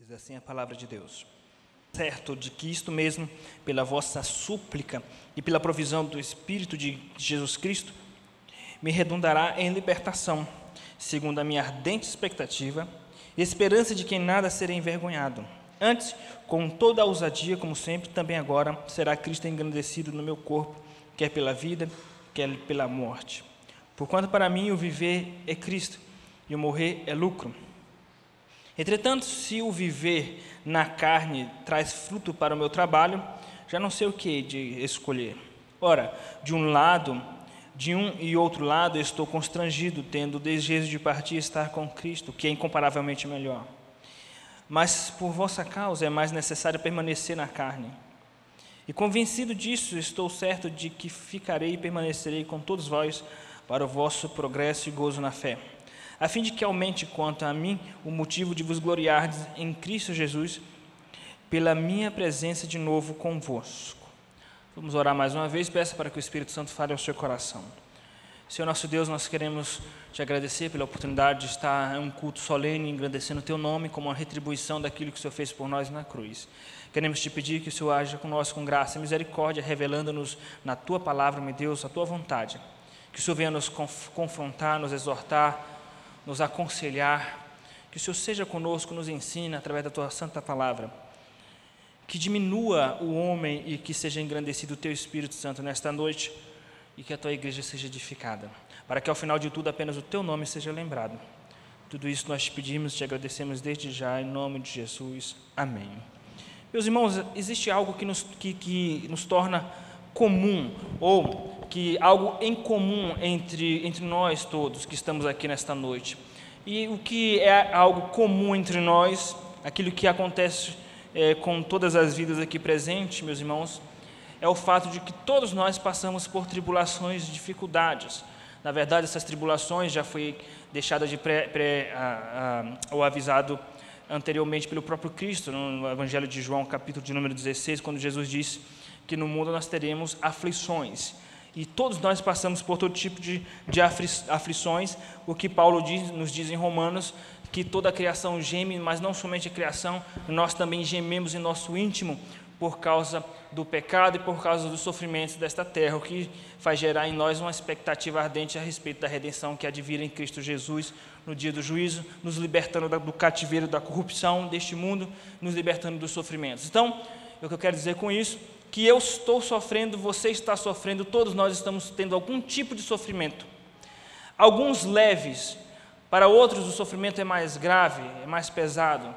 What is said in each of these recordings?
Diz assim a palavra de Deus. Certo de que isto mesmo, pela vossa súplica e pela provisão do Espírito de Jesus Cristo, me redundará em libertação, segundo a minha ardente expectativa e esperança de que em nada serei envergonhado. Antes, com toda a ousadia, como sempre, também agora será Cristo engrandecido no meu corpo, quer pela vida, quer pela morte. Porquanto para mim o viver é Cristo e o morrer é lucro. Entretanto, se o viver na carne traz fruto para o meu trabalho, já não sei o que de escolher. Ora, de um lado, de um e outro lado, estou constrangido, tendo o desejo de partir e estar com Cristo, que é incomparavelmente melhor. Mas por vossa causa é mais necessário permanecer na carne. E convencido disso, estou certo de que ficarei e permanecerei com todos vós para o vosso progresso e gozo na fé a fim de que aumente quanto a mim o motivo de vos gloriardes em Cristo Jesus, pela minha presença de novo convosco. Vamos orar mais uma vez, peça para que o Espírito Santo fale ao seu coração. Senhor nosso Deus, nós queremos te agradecer pela oportunidade de estar em um culto solene, engrandecendo o teu nome como uma retribuição daquilo que o Senhor fez por nós na cruz. Queremos te pedir que o Senhor haja conosco com graça e misericórdia, revelando-nos na tua palavra, meu Deus, a tua vontade. Que o Senhor venha nos confrontar, nos exortar, nos aconselhar, que o Senhor seja conosco, nos ensina através da tua santa palavra. Que diminua o homem e que seja engrandecido o teu Espírito Santo nesta noite e que a tua igreja seja edificada, para que ao final de tudo apenas o teu nome seja lembrado. Tudo isso nós te pedimos, te agradecemos desde já, em nome de Jesus. Amém. Meus irmãos, existe algo que nos, que, que nos torna comum, ou que algo em comum entre, entre nós todos que estamos aqui nesta noite. E o que é algo comum entre nós, aquilo que acontece é, com todas as vidas aqui presentes, meus irmãos, é o fato de que todos nós passamos por tribulações e dificuldades. Na verdade, essas tribulações já foi deixada de pré, pré a, a, ou avisado anteriormente pelo próprio Cristo, no Evangelho de João, capítulo de número 16, quando Jesus disse que no mundo nós teremos aflições. E todos nós passamos por todo tipo de, de aflições, o que Paulo diz, nos diz em Romanos, que toda a criação geme, mas não somente a criação, nós também gememos em nosso íntimo por causa do pecado e por causa dos sofrimentos desta terra, o que faz gerar em nós uma expectativa ardente a respeito da redenção que há de vir em Cristo Jesus no dia do juízo, nos libertando do cativeiro da corrupção deste mundo, nos libertando dos sofrimentos. Então, o que eu quero dizer com isso que eu estou sofrendo, você está sofrendo, todos nós estamos tendo algum tipo de sofrimento. Alguns leves, para outros o sofrimento é mais grave, é mais pesado.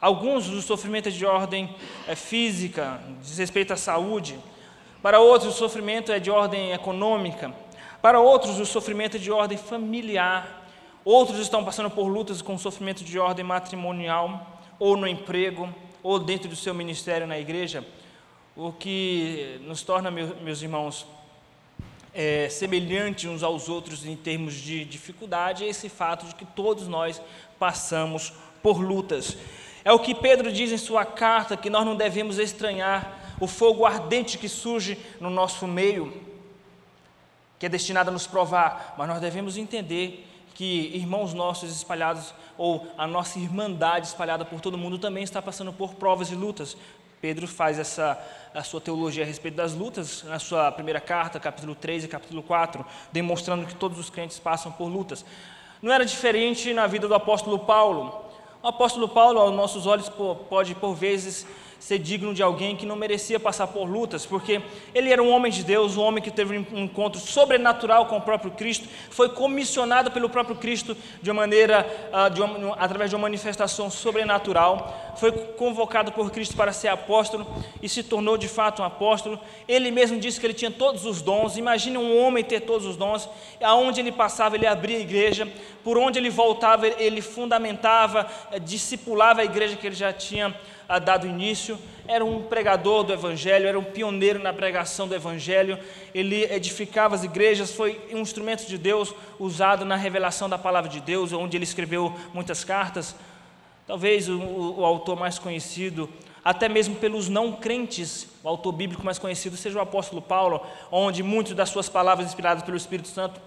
Alguns o sofrimento é de ordem é, física, diz respeito à saúde. Para outros o sofrimento é de ordem econômica. Para outros o sofrimento é de ordem familiar. Outros estão passando por lutas com sofrimento de ordem matrimonial, ou no emprego, ou dentro do seu ministério na igreja o que nos torna, meus irmãos, é, semelhantes uns aos outros em termos de dificuldade é esse fato de que todos nós passamos por lutas. É o que Pedro diz em sua carta, que nós não devemos estranhar o fogo ardente que surge no nosso meio, que é destinado a nos provar, mas nós devemos entender que irmãos nossos espalhados, ou a nossa irmandade espalhada por todo mundo, também está passando por provas e lutas. Pedro faz essa a sua teologia a respeito das lutas na sua primeira carta, capítulo 3 e capítulo 4, demonstrando que todos os crentes passam por lutas. Não era diferente na vida do apóstolo Paulo. O apóstolo Paulo, aos nossos olhos, pode por vezes ser digno de alguém que não merecia passar por lutas, porque ele era um homem de Deus, um homem que teve um encontro sobrenatural com o próprio Cristo, foi comissionado pelo próprio Cristo de uma maneira, ah, de uma, através de uma manifestação sobrenatural, foi convocado por Cristo para ser apóstolo e se tornou de fato um apóstolo. Ele mesmo disse que ele tinha todos os dons. Imagine um homem ter todos os dons, aonde ele passava, ele abria a igreja, por onde ele voltava, ele fundamentava, eh, discipulava a igreja que ele já tinha dado início, era um pregador do Evangelho, era um pioneiro na pregação do Evangelho, ele edificava as igrejas, foi um instrumento de Deus usado na revelação da palavra de Deus, onde ele escreveu muitas cartas. Talvez o, o, autor mais conhecido, até mesmo pelos não crentes, o autor bíblico mais conhecido seja o apóstolo Paulo, onde muitas das suas palavras inspiradas pelo Espírito Santo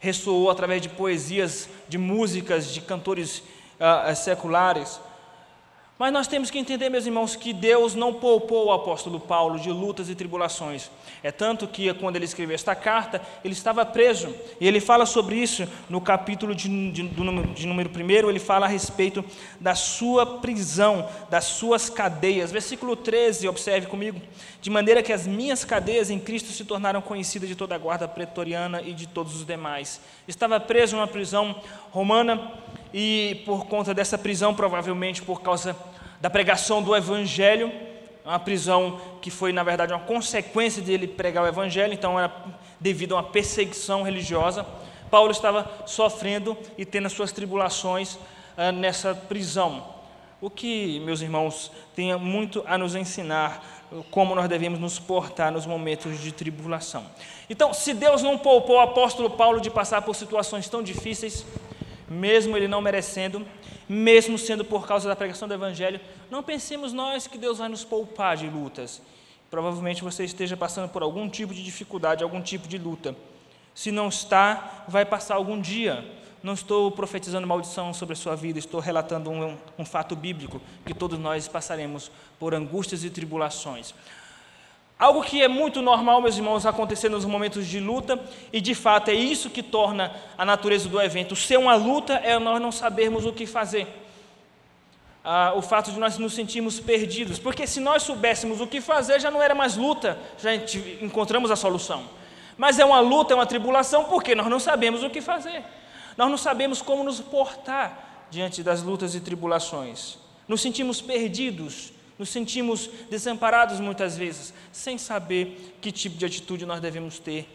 ressoou através de poesias, de músicas, de cantores uh, seculares. Mas nós temos que entender, meus irmãos, que Deus não poupou o apóstolo Paulo de lutas e tribulações. É tanto que, quando ele escreveu esta carta, ele estava preso. E ele fala sobre isso no capítulo de, de, do, de número 1, ele fala a respeito da sua prisão, das suas cadeias. Versículo 13, observe comigo. De maneira que as minhas cadeias em Cristo se tornaram conhecidas de toda a guarda pretoriana e de todos os demais. Estava preso numa prisão romana e, por conta dessa prisão, provavelmente por causa da pregação do Evangelho, uma prisão que foi, na verdade, uma consequência de ele pregar o Evangelho, então era devido a uma perseguição religiosa. Paulo estava sofrendo e tendo as suas tribulações ah, nessa prisão. O que, meus irmãos, tem muito a nos ensinar como nós devemos nos portar nos momentos de tribulação. Então, se Deus não poupou o apóstolo Paulo de passar por situações tão difíceis, mesmo ele não merecendo, mesmo sendo por causa da pregação do Evangelho, não pensemos nós que Deus vai nos poupar de lutas. Provavelmente você esteja passando por algum tipo de dificuldade, algum tipo de luta. Se não está, vai passar algum dia. Não estou profetizando maldição sobre a sua vida, estou relatando um, um fato bíblico, que todos nós passaremos por angústias e tribulações. Algo que é muito normal, meus irmãos, acontecer nos momentos de luta, e de fato é isso que torna a natureza do evento ser uma luta, é nós não sabermos o que fazer. Ah, o fato de nós nos sentirmos perdidos, porque se nós soubéssemos o que fazer, já não era mais luta, já encontramos a solução. Mas é uma luta, é uma tribulação, porque nós não sabemos o que fazer, nós não sabemos como nos portar diante das lutas e tribulações, nos sentimos perdidos nos sentimos desamparados muitas vezes, sem saber que tipo de atitude nós devemos ter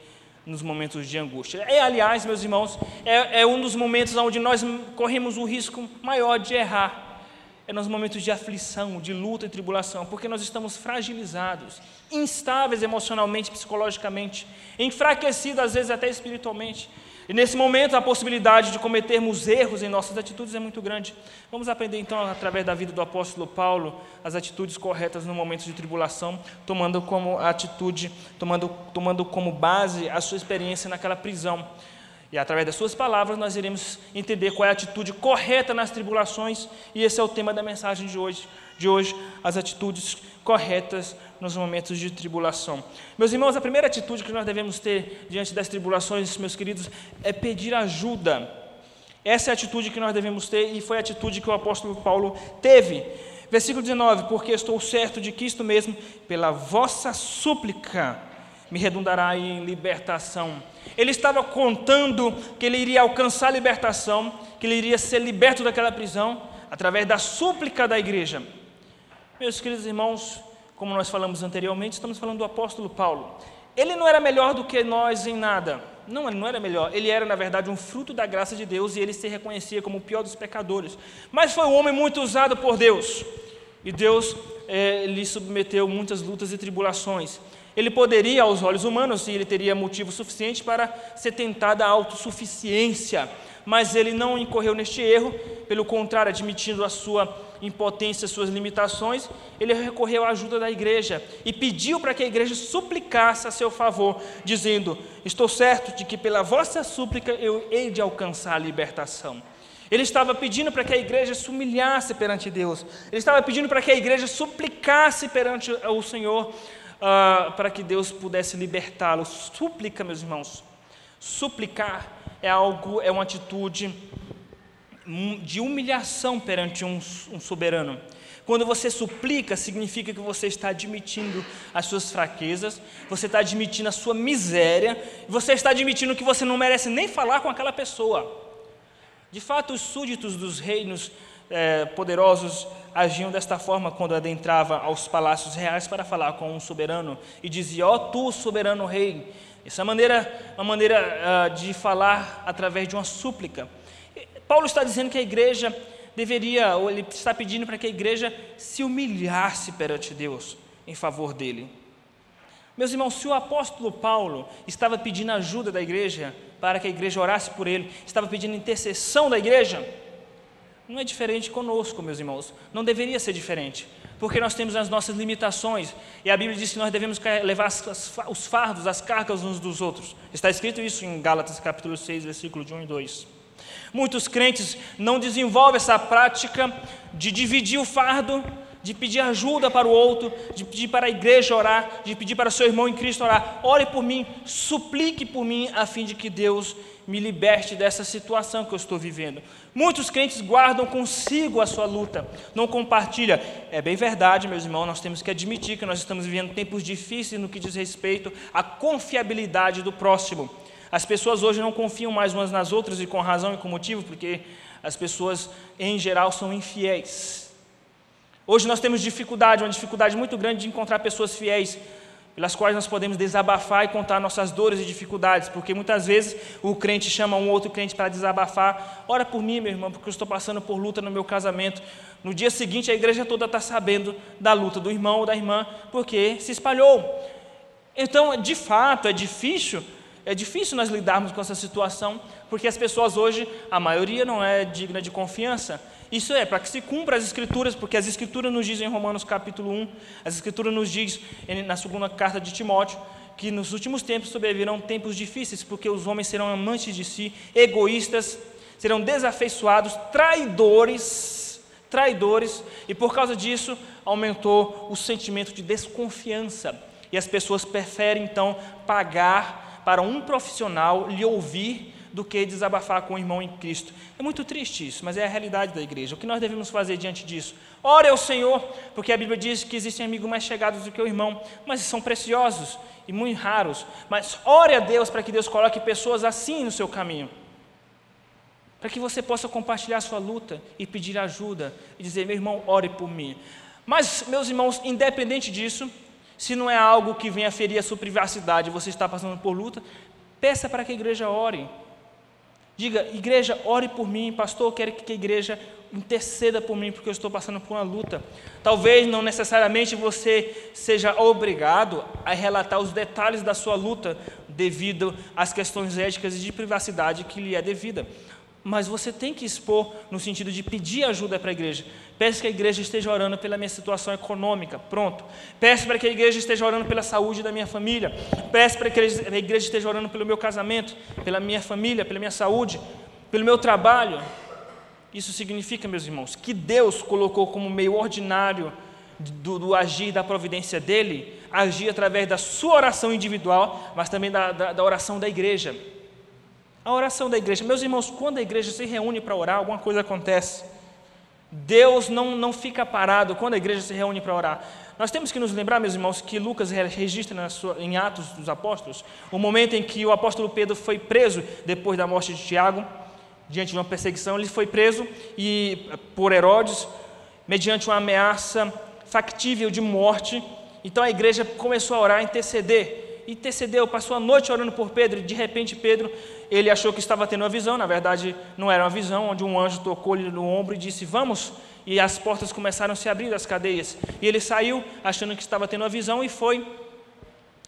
nos momentos de angústia. É, aliás, meus irmãos, é, é um dos momentos onde nós corremos o risco maior de errar. É nos momentos de aflição, de luta e tribulação, porque nós estamos fragilizados, instáveis emocionalmente, psicologicamente, enfraquecidos às vezes até espiritualmente. E nesse momento a possibilidade de cometermos erros em nossas atitudes é muito grande. Vamos aprender então, através da vida do apóstolo Paulo, as atitudes corretas no momento de tribulação, tomando como atitude, tomando, tomando como base a sua experiência naquela prisão. E através das suas palavras nós iremos entender qual é a atitude correta nas tribulações, e esse é o tema da mensagem de hoje, de hoje, as atitudes corretas nos momentos de tribulação. Meus irmãos, a primeira atitude que nós devemos ter diante das tribulações, meus queridos, é pedir ajuda. Essa é a atitude que nós devemos ter e foi a atitude que o apóstolo Paulo teve. Versículo 19: Porque estou certo de que isto mesmo, pela vossa súplica, me redundará em libertação. Ele estava contando que ele iria alcançar a libertação, que ele iria ser liberto daquela prisão, através da súplica da igreja. Meus queridos irmãos, como nós falamos anteriormente, estamos falando do apóstolo Paulo. Ele não era melhor do que nós em nada. Não, ele não era melhor. Ele era, na verdade, um fruto da graça de Deus e ele se reconhecia como o pior dos pecadores. Mas foi um homem muito usado por Deus. E Deus é, lhe submeteu muitas lutas e tribulações. Ele poderia, aos olhos humanos, e ele teria motivo suficiente para ser tentado à autossuficiência, mas ele não incorreu neste erro, pelo contrário, admitindo a sua impotência, suas limitações, ele recorreu à ajuda da igreja e pediu para que a igreja suplicasse a seu favor, dizendo: Estou certo de que pela vossa súplica eu hei de alcançar a libertação. Ele estava pedindo para que a igreja se humilhasse perante Deus, ele estava pedindo para que a igreja suplicasse perante o Senhor, uh, para que Deus pudesse libertá-lo. Súplica, meus irmãos, suplicar é algo, é uma atitude de humilhação perante um, um soberano. Quando você suplica, significa que você está admitindo as suas fraquezas, você está admitindo a sua miséria, você está admitindo que você não merece nem falar com aquela pessoa. De fato, os súditos dos reinos é, poderosos agiam desta forma quando adentrava aos palácios reais para falar com um soberano e dizia: Ó oh, tu, soberano rei. Essa é maneira, uma maneira uh, de falar através de uma súplica. Paulo está dizendo que a igreja deveria, ou ele está pedindo para que a igreja se humilhasse perante Deus em favor dele. Meus irmãos, se o apóstolo Paulo estava pedindo ajuda da igreja para que a igreja orasse por ele, estava pedindo intercessão da igreja, não é diferente conosco, meus irmãos. Não deveria ser diferente, porque nós temos as nossas limitações e a Bíblia diz que nós devemos levar os fardos, as cargas uns dos outros. Está escrito isso em Gálatas capítulo 6, versículo de 1 e 2. Muitos crentes não desenvolvem essa prática de dividir o fardo, de pedir ajuda para o outro, de pedir para a igreja orar, de pedir para seu irmão em Cristo orar. Ore por mim, suplique por mim, a fim de que Deus me liberte dessa situação que eu estou vivendo. Muitos crentes guardam consigo a sua luta, não compartilha. É bem verdade, meus irmãos, nós temos que admitir que nós estamos vivendo tempos difíceis no que diz respeito à confiabilidade do próximo. As pessoas hoje não confiam mais umas nas outras e com razão e com motivo, porque as pessoas em geral são infiéis. Hoje nós temos dificuldade, uma dificuldade muito grande de encontrar pessoas fiéis pelas quais nós podemos desabafar e contar nossas dores e dificuldades, porque muitas vezes o crente chama um outro crente para desabafar, ora por mim, meu irmão, porque eu estou passando por luta no meu casamento. No dia seguinte, a igreja toda está sabendo da luta do irmão ou da irmã, porque se espalhou. Então, de fato, é difícil, é difícil nós lidarmos com essa situação, porque as pessoas hoje, a maioria não é digna de confiança. Isso é para que se cumpra as escrituras, porque as escrituras nos dizem em Romanos capítulo 1, as escrituras nos diz na segunda carta de Timóteo, que nos últimos tempos sobrevirão tempos difíceis, porque os homens serão amantes de si, egoístas, serão desafeiçoados, traidores, traidores, e por causa disso aumentou o sentimento de desconfiança. E as pessoas preferem então pagar para um profissional lhe ouvir do que desabafar com o irmão em Cristo. É muito triste isso, mas é a realidade da igreja. O que nós devemos fazer diante disso? Ore ao Senhor, porque a Bíblia diz que existem amigos mais chegados do que o irmão, mas são preciosos e muito raros. Mas ore a Deus para que Deus coloque pessoas assim no seu caminho. Para que você possa compartilhar sua luta e pedir ajuda e dizer, meu irmão, ore por mim. Mas, meus irmãos, independente disso, se não é algo que venha ferir a sua privacidade, você está passando por luta, peça para que a igreja ore. Diga, igreja, ore por mim, pastor, eu quero que a igreja interceda por mim, porque eu estou passando por uma luta. Talvez não necessariamente você seja obrigado a relatar os detalhes da sua luta devido às questões éticas e de privacidade que lhe é devida mas você tem que expor no sentido de pedir ajuda para a igreja. Peço que a igreja esteja orando pela minha situação econômica, pronto. Peço para que a igreja esteja orando pela saúde da minha família. Peço para que a igreja esteja orando pelo meu casamento, pela minha família, pela minha saúde, pelo meu trabalho. Isso significa, meus irmãos, que Deus colocou como meio ordinário do, do agir da providência dele, agir através da sua oração individual, mas também da, da, da oração da igreja. A oração da igreja. Meus irmãos, quando a igreja se reúne para orar, alguma coisa acontece. Deus não, não fica parado quando a igreja se reúne para orar. Nós temos que nos lembrar, meus irmãos, que Lucas registra sua, em Atos dos Apóstolos o momento em que o apóstolo Pedro foi preso depois da morte de Tiago, diante de uma perseguição. Ele foi preso e por Herodes, mediante uma ameaça factível de morte. Então a igreja começou a orar, a interceder intercedeu, passou a noite orando por Pedro, e de repente Pedro, ele achou que estava tendo uma visão, na verdade não era uma visão, onde um anjo tocou-lhe no ombro e disse, vamos, e as portas começaram a se abrir das cadeias, e ele saiu achando que estava tendo uma visão e foi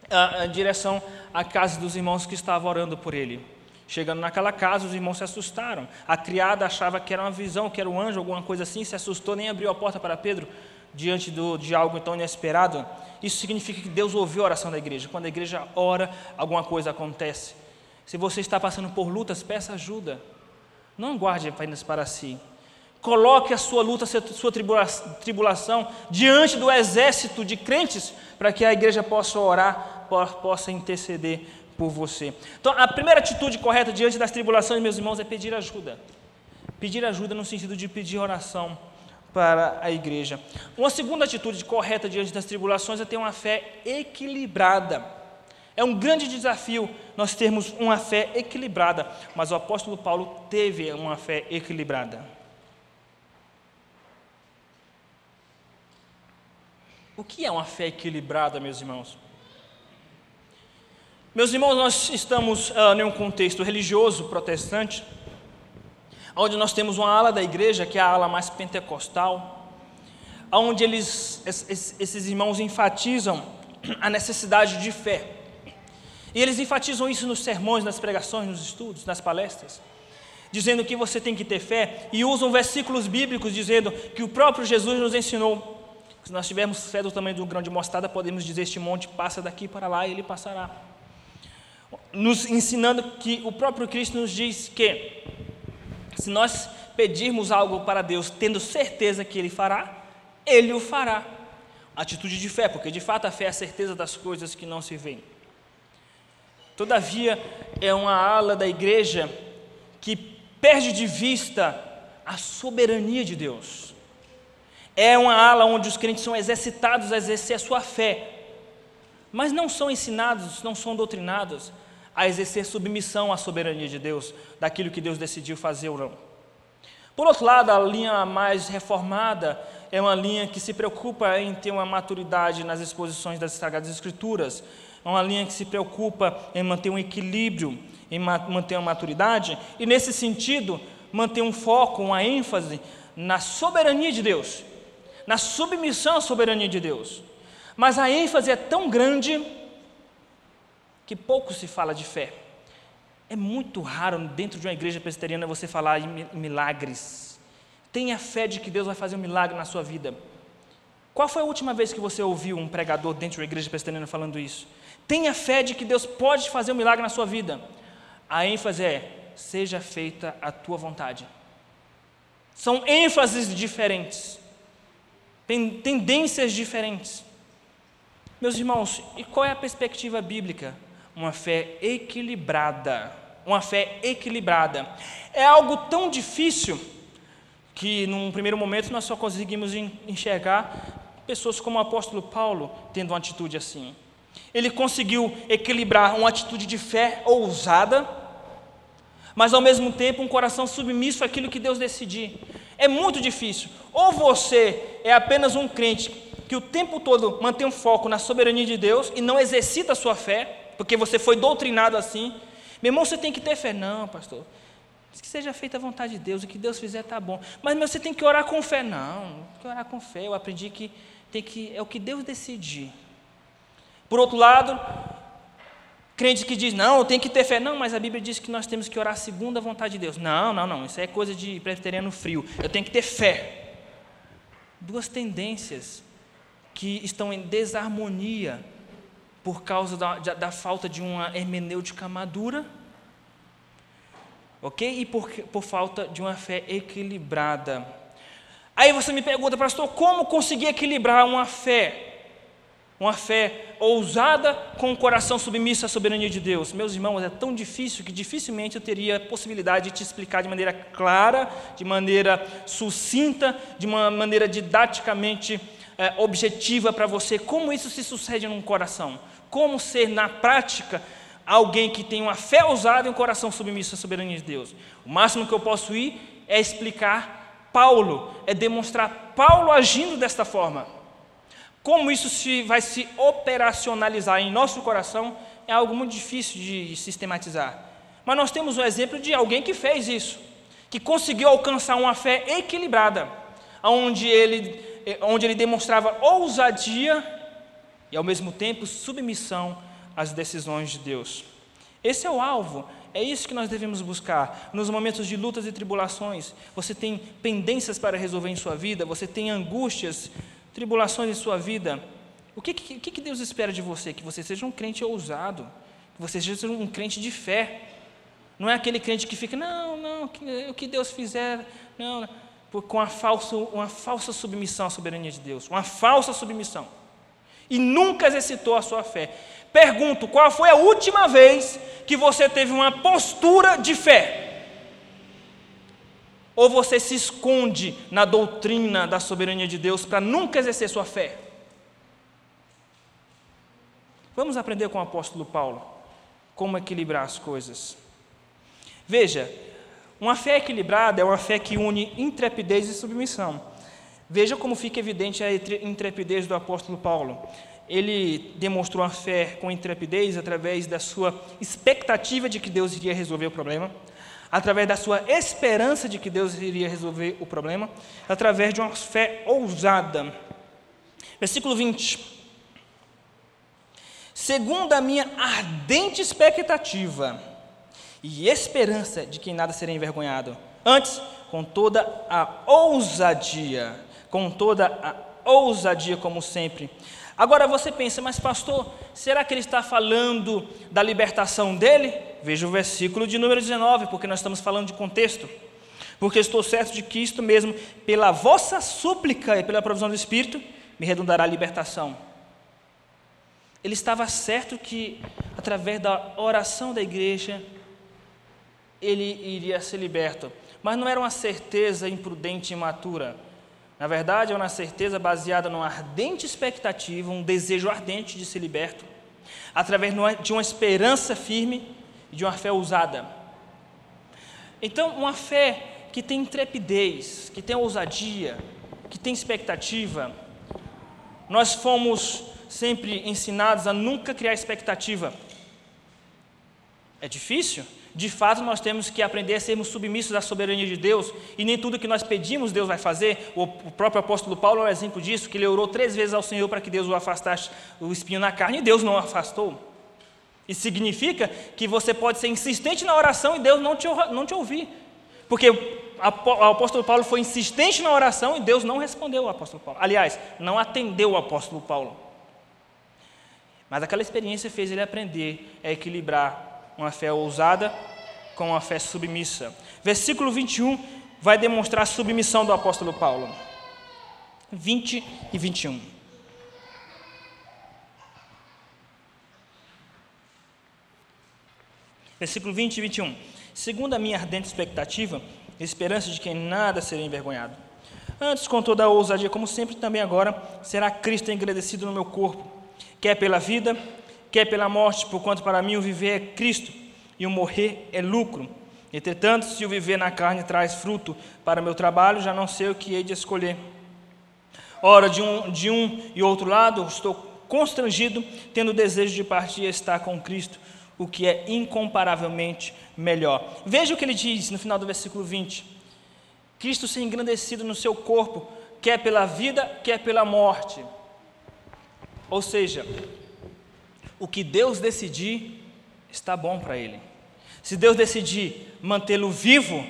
ah, em direção à casa dos irmãos que estavam orando por ele. Chegando naquela casa, os irmãos se assustaram. A criada achava que era uma visão, que era um anjo, alguma coisa assim, se assustou, nem abriu a porta para Pedro diante do, de algo tão inesperado, isso significa que Deus ouviu a oração da igreja. Quando a igreja ora, alguma coisa acontece. Se você está passando por lutas, peça ajuda. Não guarde apenas para si. Coloque a sua luta, a sua tribulação diante do exército de crentes, para que a igreja possa orar, possa interceder por você. Então, a primeira atitude correta diante das tribulações, meus irmãos, é pedir ajuda. Pedir ajuda no sentido de pedir oração para a igreja. Uma segunda atitude correta diante das tribulações é ter uma fé equilibrada. É um grande desafio nós termos uma fé equilibrada, mas o apóstolo Paulo teve uma fé equilibrada. O que é uma fé equilibrada, meus irmãos? Meus irmãos, nós estamos uh, em um contexto religioso protestante, onde nós temos uma ala da igreja, que é a ala mais pentecostal, onde eles, esses irmãos enfatizam a necessidade de fé. E eles enfatizam isso nos sermões, nas pregações, nos estudos, nas palestras, dizendo que você tem que ter fé, e usam versículos bíblicos dizendo que o próprio Jesus nos ensinou. Se nós tivermos fé do tamanho de um grão de mostarda, podemos dizer: Este monte passa daqui para lá e ele passará. Nos ensinando que o próprio Cristo nos diz que Se nós pedirmos algo para Deus tendo certeza que Ele fará, Ele o fará. Atitude de fé, porque de fato a fé é a certeza das coisas que não se veem. Todavia, é uma ala da igreja que perde de vista a soberania de Deus. É uma ala onde os crentes são exercitados a exercer a sua fé, mas não são ensinados, não são doutrinados a exercer submissão à soberania de Deus, daquilo que Deus decidiu fazer ou não. Por outro lado, a linha mais reformada é uma linha que se preocupa em ter uma maturidade nas exposições das Sagradas Escrituras, é uma linha que se preocupa em manter um equilíbrio, em manter uma maturidade, e nesse sentido, manter um foco, uma ênfase na soberania de Deus, na submissão à soberania de Deus. Mas a ênfase é tão grande que pouco se fala de fé. É muito raro dentro de uma igreja presbiteriana você falar em milagres. Tenha fé de que Deus vai fazer um milagre na sua vida. Qual foi a última vez que você ouviu um pregador dentro de uma igreja presbiteriana falando isso? Tenha fé de que Deus pode fazer um milagre na sua vida. A ênfase é: seja feita a tua vontade. São ênfases diferentes, tendências diferentes. Meus irmãos, e qual é a perspectiva bíblica? Uma fé equilibrada. Uma fé equilibrada. É algo tão difícil que, num primeiro momento, nós só conseguimos enxergar pessoas como o apóstolo Paulo tendo uma atitude assim. Ele conseguiu equilibrar uma atitude de fé ousada, mas ao mesmo tempo um coração submisso àquilo que Deus decidir. É muito difícil. Ou você é apenas um crente que o tempo todo mantém um foco na soberania de Deus e não exercita a sua fé, porque você foi doutrinado assim. Meu irmão, você tem que ter fé. Não, pastor. Que seja feita a vontade de Deus, o que Deus fizer está bom. Mas meu, você tem que orar com fé. Não, tem que orar com fé. Eu aprendi que, tem que é o que Deus decidir. Por outro lado, crente que diz, não, tenho que ter fé. Não, mas a Bíblia diz que nós temos que orar segundo a vontade de Deus. Não, não, não, isso é coisa de presbiteriano frio. Eu tenho que ter fé. Duas tendências que estão em desarmonia por causa da, da, falta de uma hermenêutica madura, ok? E por, por falta de uma fé equilibrada. Aí você me pergunta, pastor, como conseguir equilibrar uma fé? Uma fé ousada com o coração submisso à soberania de Deus. Meus irmãos, é tão difícil que dificilmente eu teria possibilidade de te explicar de maneira clara, de maneira sucinta, de uma maneira didaticamente é, objetiva para você como isso se sucede num coração. Como ser, na prática, alguém que tem uma fé ousada e um coração submisso à soberania de Deus. O máximo que eu posso ir é explicar Paulo, é demonstrar Paulo agindo desta forma. Como isso se, vai se operacionalizar em nosso coração é algo muito difícil de sistematizar. Mas nós temos um exemplo de alguém que fez isso, que conseguiu alcançar uma fé equilibrada, onde ele é, onde ele demonstrava ousadia e, ao mesmo tempo, submissão às decisões de Deus. Esse é o alvo, é isso que nós devemos buscar. Nos momentos de lutas e tribulações, você tem pendências para resolver em sua vida, você tem angústias, tribulações em sua vida. O que, que, que Deus espera de você? Que você seja um crente ousado, que você seja um crente de fé. Não é aquele crente que fica, não, não, o que Deus fizer, não com uma falsa, uma falsa submissão à soberania de Deus, uma falsa submissão, e nunca exercitou a sua fé. Pergunto: qual foi a última vez que você teve uma postura de fé? Ou você se esconde na doutrina da soberania de Deus para nunca exercer sua fé? Vamos aprender com o apóstolo Paulo como equilibrar as coisas. Veja, uma fé equilibrada é uma fé que une intrepidez e submissão. Veja como fica evidente a intrepidez do apóstolo Paulo. Ele demonstrou a fé com intrepidez através da sua expectativa de que Deus iria resolver o problema, através da sua esperança de que Deus iria resolver o problema, através de uma fé ousada. Versículo 20. Segundo a minha ardente expectativa, e esperança de que nada será envergonhado. Antes, com toda a ousadia, com toda a ousadia, como sempre. Agora você pensa, mas pastor, será que ele está falando da libertação dele? Veja o versículo de número 19, porque nós estamos falando de contexto. Porque estou certo de que isto mesmo, pela vossa súplica e pela provisão do Espírito, me redundará a libertação. Ele estava certo que, através da oração da igreja, ele iria ser liberto. Mas não era uma certeza imprudente e imatura. Na verdade, é uma certeza baseada numa ardente expectativa, um desejo ardente de ser liberto, através de uma esperança firme e de uma fé ousada. Então, uma fé que tem intrepidez, que tem ousadia, que tem expectativa. Nós fomos sempre ensinados a nunca criar expectativa. É difícil? De fato, nós temos que aprender a sermos submissos à soberania de Deus, e nem tudo que nós pedimos Deus vai fazer. O próprio apóstolo Paulo é um exemplo disso, que ele orou três vezes ao Senhor para que Deus o afastasse o espinho na carne, e Deus não o afastou. Isso significa que você pode ser insistente na oração e Deus não te, não te ouvir. Porque o apóstolo Paulo foi insistente na oração e Deus não respondeu ao apóstolo Paulo. Aliás, não atendeu o apóstolo Paulo. Mas aquela experiência fez ele aprender a equilibrar uma fé ousada com uma fé submissa. Versículo 21 vai demonstrar a submissão do apóstolo Paulo. 20 e 21. Versículo 20 e 21. Segundo a minha ardente expectativa, esperança de que nada será envergonhado. Antes, com toda a ousadia, como sempre, também agora, será Cristo engrandecido no meu corpo, quer pela vida, quer pela morte, porquanto para mim o viver é Cristo e o morrer é lucro. Entretanto, se o viver na carne traz fruto para meu trabalho, já não sei o que hei de escolher. Ora, de um, de um e outro lado, estou constrangido, tendo o desejo de partir e estar com Cristo, o que é incomparavelmente melhor. Veja o que ele diz no final do versículo 20: Cristo ser engrandecido no seu corpo, quer pela vida, quer pela morte. Ou seja, o que Deus decidir está bom para ele. Se Deus decidir mantê-lo vivo,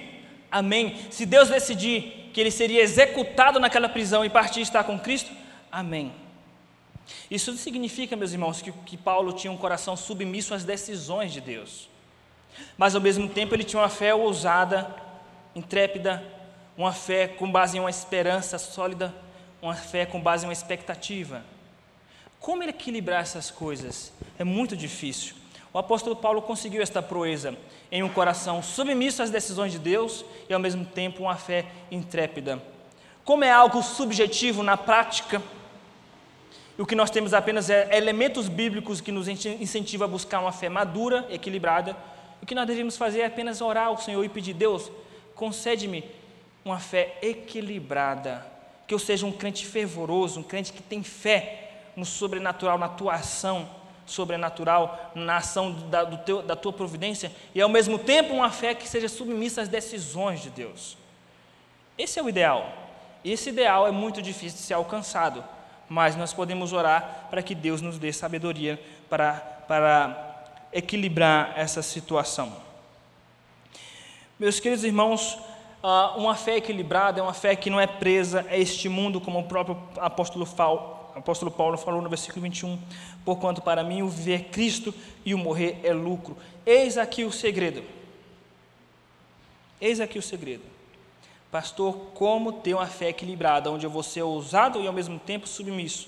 amém. Se Deus decidir que ele seria executado naquela prisão e partir estar com Cristo, amém. Isso significa, meus irmãos, que, que Paulo tinha um coração submisso às decisões de Deus, mas ao mesmo tempo ele tinha uma fé ousada, intrépida, uma fé com base em uma esperança sólida, uma fé com base em uma expectativa. Como equilibrar essas coisas? É muito difícil. O apóstolo Paulo conseguiu esta proeza em um coração submisso às decisões de Deus e ao mesmo tempo uma fé intrépida. Como é algo subjetivo na prática, e o que nós temos apenas é elementos bíblicos que nos incentivam a buscar uma fé madura, equilibrada, o que nós devemos fazer é apenas orar ao Senhor e pedir: Deus, concede-me uma fé equilibrada, que eu seja um crente fervoroso, um crente que tem fé no sobrenatural, na tua ação sobrenatural, na ação da, teu, da tua providência, e ao mesmo tempo uma fé que seja submissa às decisões de Deus. Esse é o ideal. Esse ideal é muito difícil de ser alcançado, mas nós podemos orar para que Deus nos dê sabedoria para, para equilibrar essa situação. Meus queridos irmãos, ah, uma fé equilibrada é uma fé que não é presa a este mundo, como o próprio apóstolo o apóstolo Paulo falou no versículo 21, porquanto para mim o viver é Cristo e o morrer é lucro. Eis aqui o segredo. Eis aqui o segredo. Pastor, como ter uma fé equilibrada, onde eu vou ser ousado e ao mesmo tempo submisso?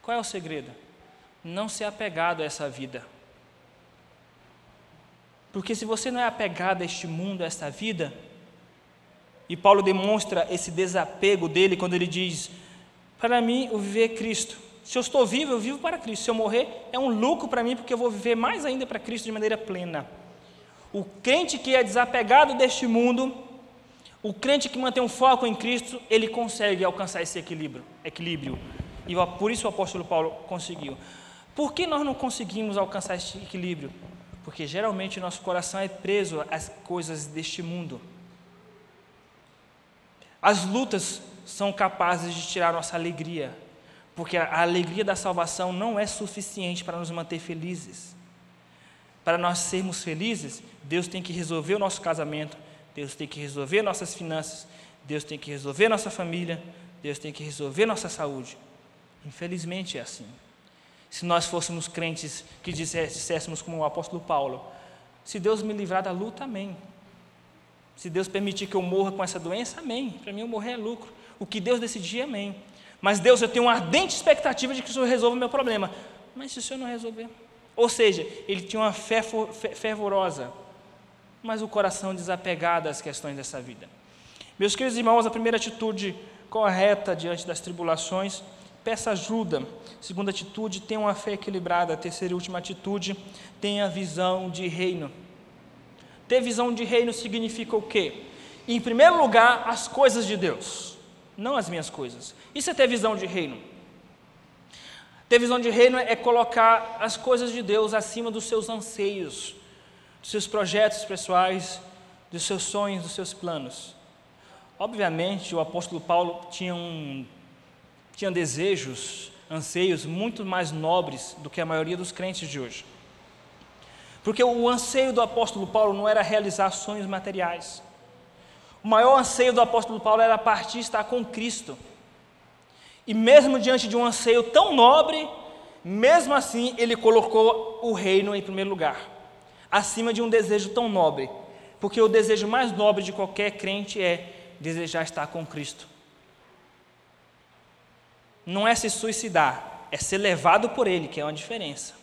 Qual é o segredo? Não ser apegado a essa vida. Porque se você não é apegado a este mundo, a esta vida, e Paulo demonstra esse desapego dele quando ele diz: para mim, o viver é Cristo. Se eu estou vivo, eu vivo para Cristo. Se eu morrer, é um lucro para mim, porque eu vou viver mais ainda para Cristo de maneira plena. O crente que é desapegado deste mundo, o crente que mantém um foco em Cristo, ele consegue alcançar esse equilíbrio. equilíbrio. E por isso o apóstolo Paulo conseguiu. Por que nós não conseguimos alcançar esse equilíbrio? Porque geralmente nosso coração é preso às coisas deste mundo. As lutas são capazes de tirar nossa alegria, porque a alegria da salvação não é suficiente para nos manter felizes. Para nós sermos felizes, Deus tem que resolver o nosso casamento, Deus tem que resolver nossas finanças, Deus tem que resolver nossa família, Deus tem que resolver nossa saúde. Infelizmente é assim. Se nós fôssemos crentes que disséssemos como o apóstolo Paulo, se Deus me livrar da luta, amém. Se Deus permitir que eu morra com essa doença, amém. Para mim, eu morrer é lucro. O que Deus decidir, amém. Mas Deus, eu tenho uma ardente expectativa de que o Senhor resolva o meu problema. Mas se o Senhor não resolver? Ou seja, ele tinha uma fé fervorosa, mas o coração desapegado às questões dessa vida. Meus queridos irmãos, a primeira atitude correta diante das tribulações, peça ajuda. Segunda atitude, tenha uma fé equilibrada. Terceira e última atitude, tenha visão de reino. Ter visão de reino significa o quê? Em primeiro lugar, as coisas de Deus, não as minhas coisas. Isso é ter visão de reino. Ter visão de reino é colocar as coisas de Deus acima dos seus anseios, dos seus projetos pessoais, dos seus sonhos, dos seus planos. Obviamente, o apóstolo Paulo tinha, um, tinha desejos, anseios muito mais nobres do que a maioria dos crentes de hoje. Porque o anseio do apóstolo Paulo não era realizar sonhos materiais. O maior anseio do apóstolo Paulo era partir e estar com Cristo. E mesmo diante de um anseio tão nobre, mesmo assim ele colocou o reino em primeiro lugar, acima de um desejo tão nobre. Porque o desejo mais nobre de qualquer crente é desejar estar com Cristo. Não é se suicidar, é ser levado por Ele, que é uma diferença.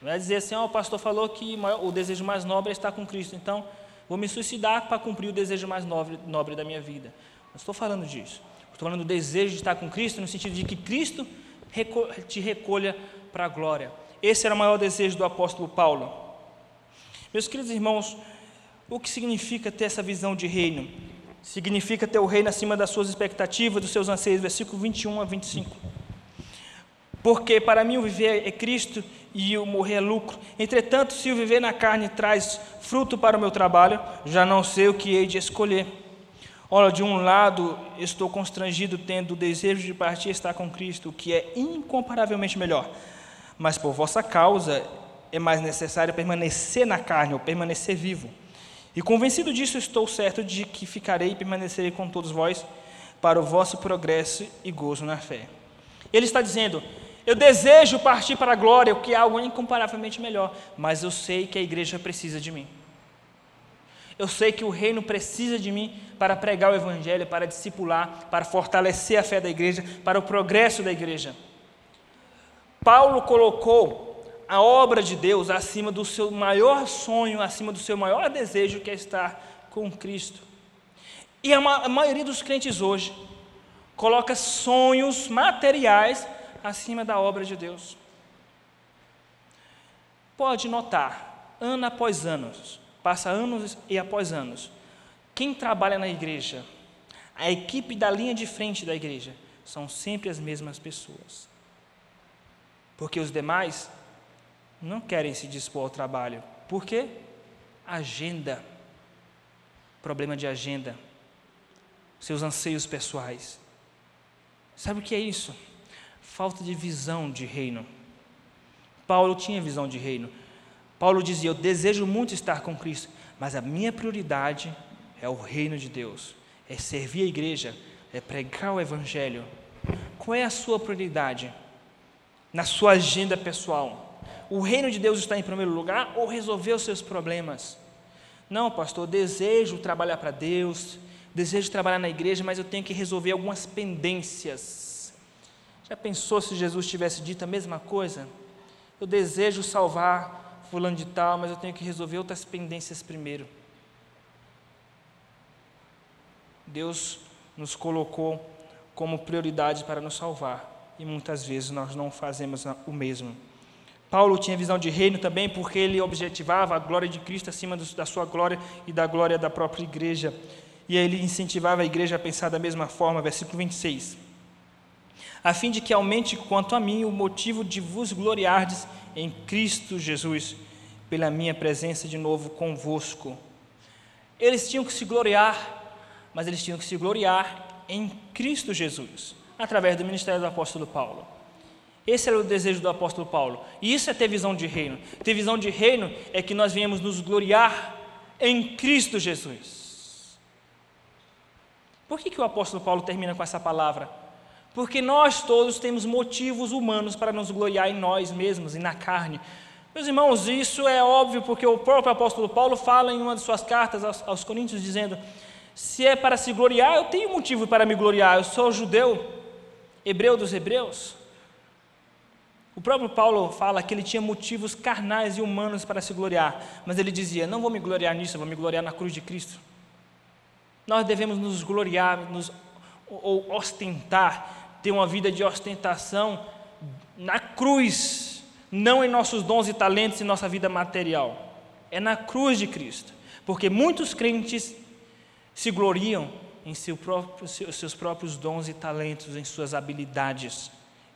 Não é dizer assim, oh, o pastor falou que o desejo mais nobre é estar com Cristo, então vou me suicidar para cumprir o desejo mais nobre, nobre da minha vida. Não estou falando disso. Estou falando do desejo de estar com Cristo, no sentido de que Cristo te recolha para a glória. Esse era o maior desejo do apóstolo Paulo. Meus queridos irmãos, o que significa ter essa visão de reino? Significa ter o reino acima das suas expectativas, dos seus anseios, versículo 21 a 25. Porque para mim o viver é Cristo e o morrer é lucro. Entretanto, se o viver na carne traz fruto para o meu trabalho, já não sei o que hei de escolher. Ora, de um lado estou constrangido, tendo o desejo de partir e estar com Cristo, o que é incomparavelmente melhor. Mas por vossa causa é mais necessário permanecer na carne, ou permanecer vivo. E convencido disso, estou certo de que ficarei e permanecerei com todos vós para o vosso progresso e gozo na fé. Ele está dizendo: Eu desejo partir para a glória, o que é algo incomparavelmente melhor, mas eu sei que a igreja precisa de mim. Eu sei que o reino precisa de mim para pregar o evangelho, para discipular, para fortalecer a fé da igreja, para o progresso da igreja. Paulo colocou a obra de Deus acima do seu maior sonho, acima do seu maior desejo, que é estar com Cristo. E a, ma a maioria dos crentes hoje coloca sonhos materiais acima da obra de Deus. Pode notar, ano após ano, passa anos e após anos, quem trabalha na igreja, a equipe da linha de frente da igreja, são sempre as mesmas pessoas. Porque os demais não querem se dispor ao trabalho. Por quê? Agenda. Problema de agenda. Seus anseios pessoais. Sabe o que é isso? Falta de visão de reino. Paulo tinha visão de reino. Paulo dizia: Eu desejo muito estar com Cristo, mas a minha prioridade é o reino de Deus, é servir a igreja, é pregar o Evangelho. Qual é a sua prioridade? Na sua agenda pessoal o reino de Deus está em primeiro lugar ou resolver os seus problemas? Não, pastor, desejo trabalhar para Deus, desejo trabalhar na igreja, mas eu tenho que resolver algumas pendências. Já pensou se Jesus tivesse dito a mesma coisa? Eu desejo salvar fulano de tal, mas eu tenho que resolver outras pendências primeiro. Deus nos colocou como prioridade para nos salvar e muitas vezes nós não fazemos o mesmo. Paulo tinha visão de reino também, porque ele objetivava a glória de Cristo acima da sua glória e da glória da própria igreja. E ele incentivava a igreja a pensar da mesma forma, versículo 26. A fim de que aumente quanto a mim o motivo de vos gloriardes em Cristo Jesus, pela minha presença de novo convosco. Eles tinham que se gloriar, mas eles tinham que se gloriar em Cristo Jesus, através do ministério do apóstolo Paulo. Esse era o desejo do apóstolo Paulo. E isso é ter visão de reino. Ter visão de reino é que nós viemos nos gloriar em Cristo Jesus. Por que, que o apóstolo Paulo termina com essa palavra? Porque nós todos temos motivos humanos para nos gloriar em nós mesmos e na carne. Meus irmãos, isso é óbvio porque o próprio apóstolo Paulo fala em uma de suas cartas aos, aos Coríntios, dizendo: se é para se gloriar, eu tenho motivo para me gloriar, eu sou judeu, hebreu dos hebreus. O próprio Paulo fala que ele tinha motivos carnais e humanos para se gloriar, mas ele dizia: Não vou me gloriar nisso, eu vou me gloriar na cruz de Cristo. Nós devemos nos gloriar, nos, ou ostentar, ter uma vida de ostentação na cruz, não em nossos dons e talentos e nossa vida material. É na cruz de Cristo, porque muitos crentes se gloriam em seu próprio, seus próprios dons e talentos, em suas habilidades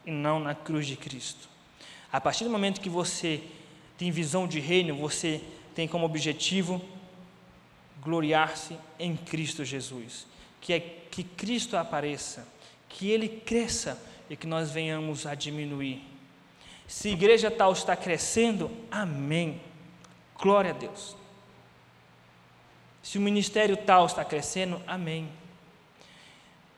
e não na cruz de Cristo. A partir do momento que você tem visão de reino, você tem como objetivo gloriar-se em Cristo Jesus, que é que Cristo apareça, que ele cresça e que nós venhamos a diminuir. Se a igreja tal está crescendo, amém. Glória a Deus. Se o ministério tal está crescendo, amém.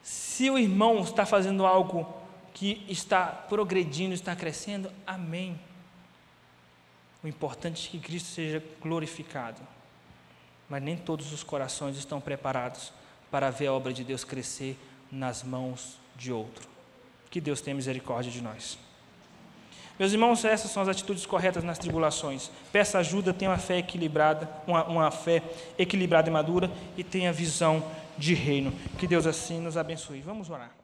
Se o irmão está fazendo algo que está progredindo, está crescendo, amém. O importante é que Cristo seja glorificado. Mas nem todos os corações estão preparados para ver a obra de Deus crescer nas mãos de outro. Que Deus tenha misericórdia de nós. Meus irmãos, essas são as atitudes corretas nas tribulações. Peça ajuda, tenha uma fé equilibrada, uma, uma fé equilibrada e madura e tenha visão de reino. Que Deus assim nos abençoe. Vamos orar.